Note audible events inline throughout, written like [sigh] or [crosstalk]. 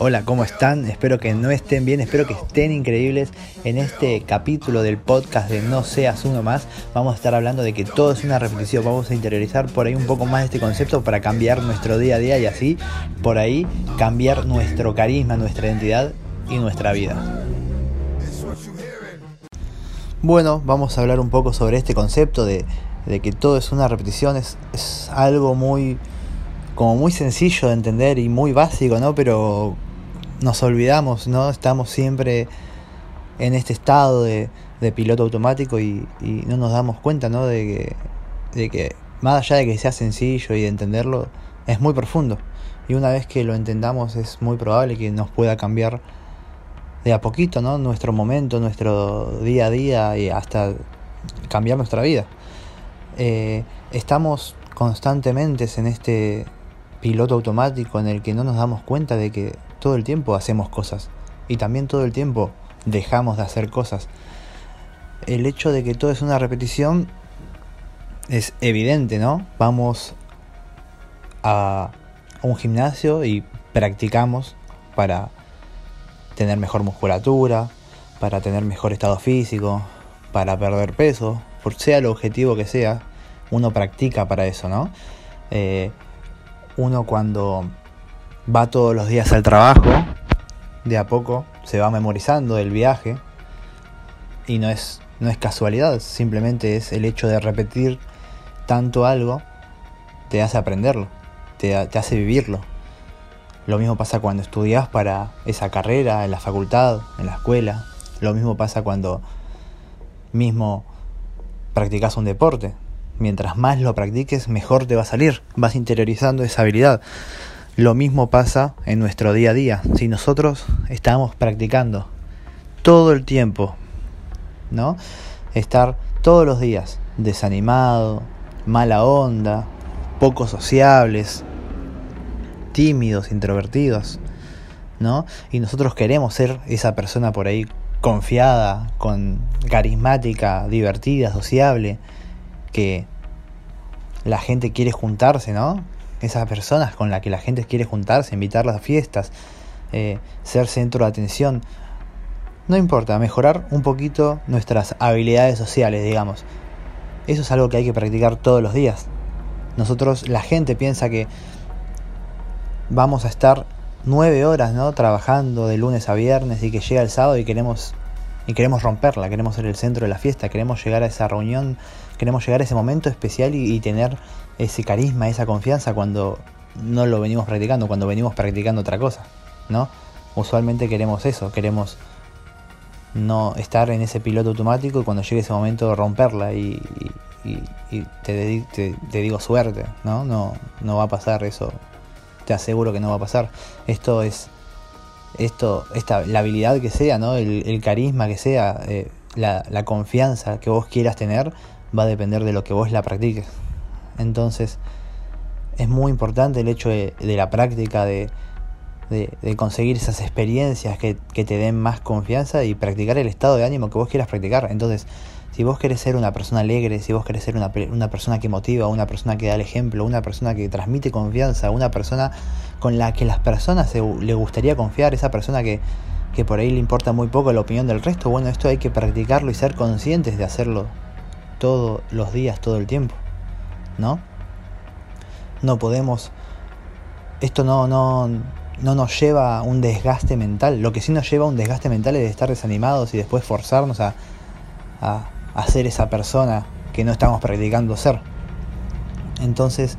Hola, ¿cómo están? Espero que no estén bien, espero que estén increíbles. En este capítulo del podcast de No seas uno más, vamos a estar hablando de que todo es una repetición. Vamos a interiorizar por ahí un poco más este concepto para cambiar nuestro día a día y así por ahí cambiar nuestro carisma, nuestra identidad y nuestra vida. Bueno, vamos a hablar un poco sobre este concepto de, que todo es una repetición. Es, es algo muy como muy sencillo de entender y muy básico, ¿no? Pero nos olvidamos, ¿no? Estamos siempre en este estado de, piloto automático y, no nos damos cuenta, ¿no? De que, de que más allá de que sea sencillo y de entenderlo, es muy profundo. Y una vez que lo entendamos es muy probable que nos pueda cambiar de a poquito, ¿no? Nuestro momento, nuestro día a día y hasta cambiar nuestra vida. Eh, estamos constantemente en este piloto automático en el que no nos damos cuenta de que todo el tiempo hacemos cosas y también todo el tiempo dejamos de hacer cosas. El hecho de que todo es una repetición es evidente, ¿no? Vamos a un gimnasio y practicamos para tener mejor musculatura, para tener mejor estado físico, para perder peso, por sea el objetivo que sea, uno practica para eso, ¿no? Eh, uno cuando va todos los días al trabajo, de a poco se va memorizando el viaje y no es, no es casualidad, simplemente es el hecho de repetir tanto algo, te hace aprenderlo, te, te hace vivirlo. Lo mismo pasa cuando estudias para esa carrera, en la facultad, en la escuela. Lo mismo pasa cuando mismo practicas un deporte. Mientras más lo practiques, mejor te va a salir. Vas interiorizando esa habilidad. Lo mismo pasa en nuestro día a día. Si nosotros estamos practicando todo el tiempo, ¿no? Estar todos los días desanimado, mala onda, poco sociables, tímidos, introvertidos, ¿no? Y nosotros queremos ser esa persona por ahí confiada, con carismática, divertida, sociable, que la gente quiere juntarse, ¿no? Esas personas con las que la gente quiere juntarse, invitarlas a fiestas, eh, ser centro de atención. No importa, mejorar un poquito nuestras habilidades sociales, digamos. Eso es algo que hay que practicar todos los días. Nosotros, la gente piensa que vamos a estar nueve horas, ¿no? Trabajando de lunes a viernes y que llega el sábado y queremos y queremos romperla, queremos ser el centro de la fiesta, queremos llegar a esa reunión, queremos llegar a ese momento especial y, tener ese carisma, esa confianza cuando no lo venimos practicando, cuando venimos practicando otra cosa, ¿no? Usualmente queremos eso, queremos no estar en ese piloto automático y cuando llegue ese momento romperla y, te, te, digo suerte, ¿no? ¿no? No va a pasar eso, te aseguro que no va a pasar. Esto es esto, esta, la habilidad que sea, ¿no? el, carisma que sea, eh, la, la, confianza que vos quieras tener, va a depender de lo que vos la practiques. Entonces, es muy importante el hecho de, la práctica, de, de, conseguir esas experiencias que, que, te den más confianza y practicar el estado de ánimo que vos quieras practicar. Entonces, si vos querés ser una persona alegre, si vos querés ser una, una persona que motiva, una persona que da el ejemplo, una persona que transmite confianza, una persona con la que las personas le gustaría confiar, esa persona que, que por ahí le importa muy poco la opinión del resto, bueno, esto hay que practicarlo y ser conscientes de hacerlo todos los días, todo el tiempo, ¿no? No podemos, esto no, no, no nos lleva a un desgaste mental, lo que sí nos lleva a un desgaste mental es de estar desanimados y después forzarnos a, a a ser esa persona que no estamos practicando ser. Entonces,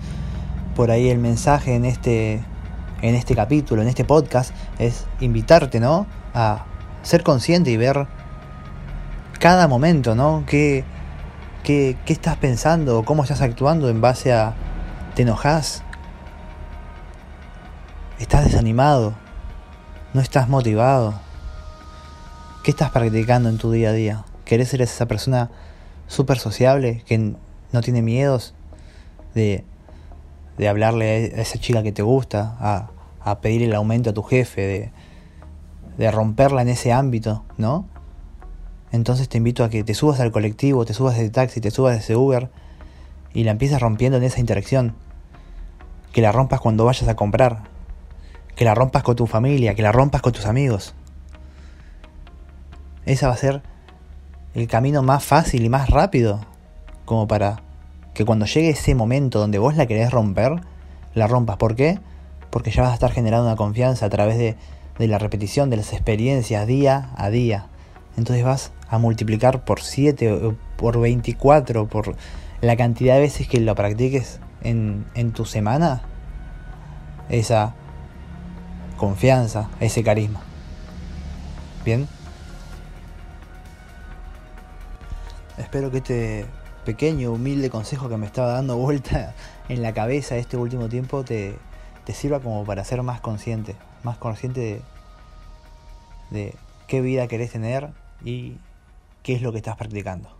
por ahí el mensaje en este, en este capítulo, en este podcast, es invitarte, ¿no? A ser consciente y ver cada momento, ¿no? ¿Qué, qué, qué estás pensando? ¿Cómo estás actuando en base a... ¿Te enojas? ¿Estás desanimado? ¿No estás motivado? ¿Qué estás practicando en tu día a día? ¿Querés ser esa persona súper sociable que no tiene miedos de, de hablarle a esa chica que te gusta, a, a pedir el aumento a tu jefe, de, de romperla en ese ámbito, ¿no? Entonces te invito a que te subas al colectivo, te subas de taxi, te subas de ese Uber y la empieces rompiendo en esa interacción. Que la rompas cuando vayas a comprar. que la rompas con tu familia, que la rompas con tus amigos. Ese va a ser el camino más fácil y más rápido como para que cuando llegue ese momento donde vos la querés romper, la rompas. ¿Por qué? Porque ya vas a estar generando una confianza a través de, de la repetición de las experiencias día a día. Entonces vas a multiplicar por 7, por 24, por la cantidad de veces que lo practiques en, en tu semana, esa confianza, ese carisma. Bien. Espero que este pequeño, humilde consejo que me estaba dando vuelta [laughs] en la cabeza este último tiempo te, sirva como para ser más consciente, más consciente de, de qué vida querés tener y qué es lo que estás practicando.